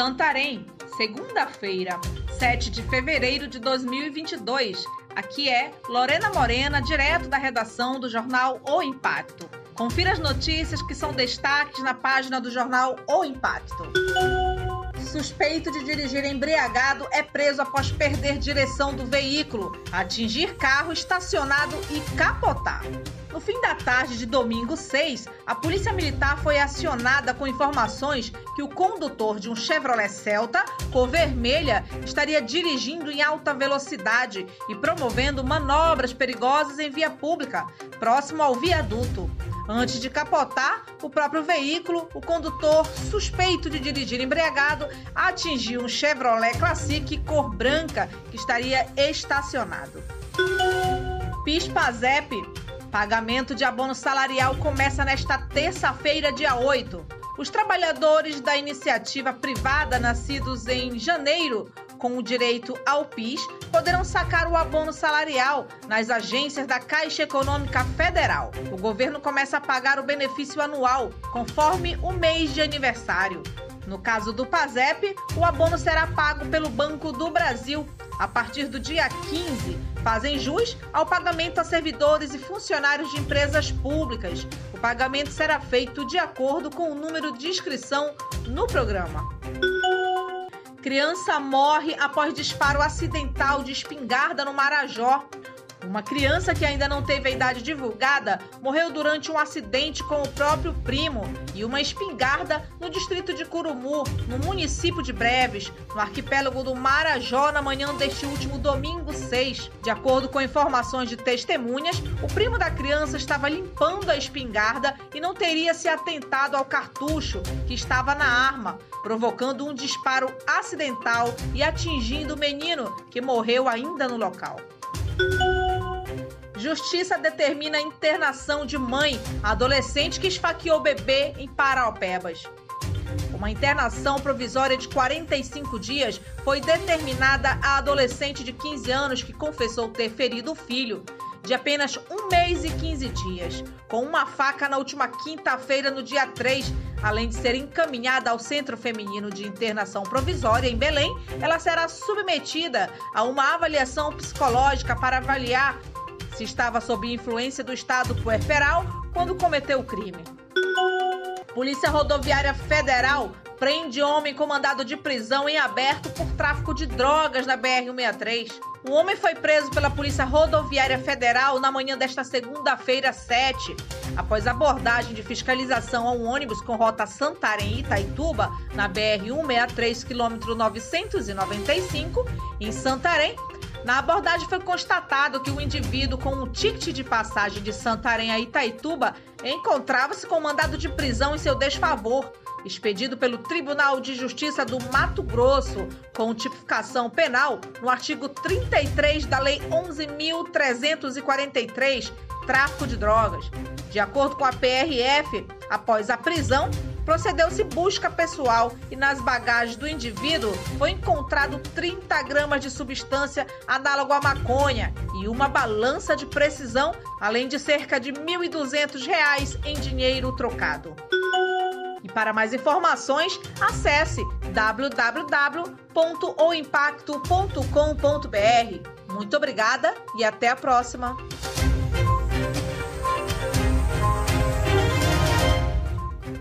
Santarém, segunda-feira, 7 de fevereiro de 2022. Aqui é Lorena Morena, direto da redação do jornal O Impacto. Confira as notícias que são destaques na página do jornal O Impacto. Suspeito de dirigir embriagado é preso após perder direção do veículo, atingir carro estacionado e capotar. No fim da tarde de domingo 6, a Polícia Militar foi acionada com informações que o condutor de um Chevrolet Celta, cor vermelha, estaria dirigindo em alta velocidade e promovendo manobras perigosas em via pública, próximo ao viaduto. Antes de capotar o próprio veículo, o condutor, suspeito de dirigir embriagado, atingiu um Chevrolet Classic cor branca que estaria estacionado. PIS-PASEP Pagamento de abono salarial começa nesta terça-feira, dia 8. Os trabalhadores da iniciativa privada nascidos em janeiro com o direito ao PIS poderão sacar o abono salarial nas agências da Caixa Econômica Federal. O governo começa a pagar o benefício anual conforme o mês de aniversário. No caso do PASEP, o abono será pago pelo Banco do Brasil a partir do dia 15. Fazem jus ao pagamento a servidores e funcionários de empresas públicas. O pagamento será feito de acordo com o número de inscrição no programa. Criança morre após disparo acidental de espingarda no Marajó. Uma criança que ainda não teve a idade divulgada morreu durante um acidente com o próprio primo e uma espingarda no distrito de Curumu, no município de Breves, no arquipélago do Marajó, na manhã deste último domingo 6. De acordo com informações de testemunhas, o primo da criança estava limpando a espingarda e não teria se atentado ao cartucho que estava na arma, provocando um disparo acidental e atingindo o menino, que morreu ainda no local. Justiça determina a internação de mãe adolescente que esfaqueou bebê em Paraupebas. Uma internação provisória de 45 dias foi determinada à adolescente de 15 anos que confessou ter ferido o filho de apenas um mês e 15 dias, com uma faca na última quinta-feira, no dia 3. Além de ser encaminhada ao Centro Feminino de Internação Provisória em Belém, ela será submetida a uma avaliação psicológica para avaliar se estava sob influência do estado puerperal quando cometeu o crime. Polícia Rodoviária Federal prende homem com mandado de prisão em aberto por tráfico de drogas na BR-163. O homem foi preso pela Polícia Rodoviária Federal na manhã desta segunda-feira, 7, após abordagem de fiscalização a um ônibus com rota Santarém-Itaituba na BR-163, quilômetro 995, em Santarém, na abordagem foi constatado que o indivíduo com um ticket de passagem de Santarém a Itaituba encontrava-se com mandado de prisão em seu desfavor, expedido pelo Tribunal de Justiça do Mato Grosso, com tipificação penal no artigo 33 da Lei 11.343, tráfico de drogas. De acordo com a PRF, após a prisão, procedeu-se busca pessoal e nas bagagens do indivíduo foi encontrado 30 gramas de substância análogo à maconha e uma balança de precisão, além de cerca de R$ 1.200 em dinheiro trocado. E para mais informações, acesse www.oimpacto.com.br. Muito obrigada e até a próxima!